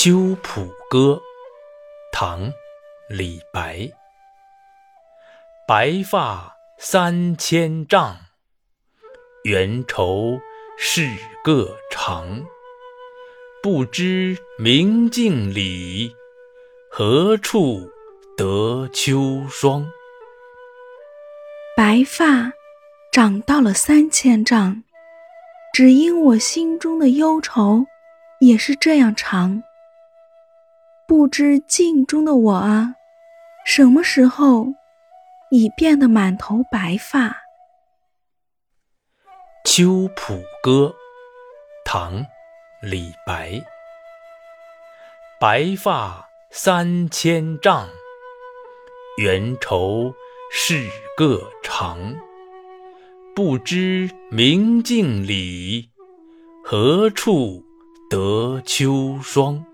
秋浦歌，唐·李白。白发三千丈，缘愁是个长。不知明镜里，何处得秋霜？白发长到了三千丈，只因我心中的忧愁也是这样长。不知镜中的我啊，什么时候已变得满头白发？《秋浦歌》唐·李白。白发三千丈，缘愁是个长。不知明镜里，何处得秋霜？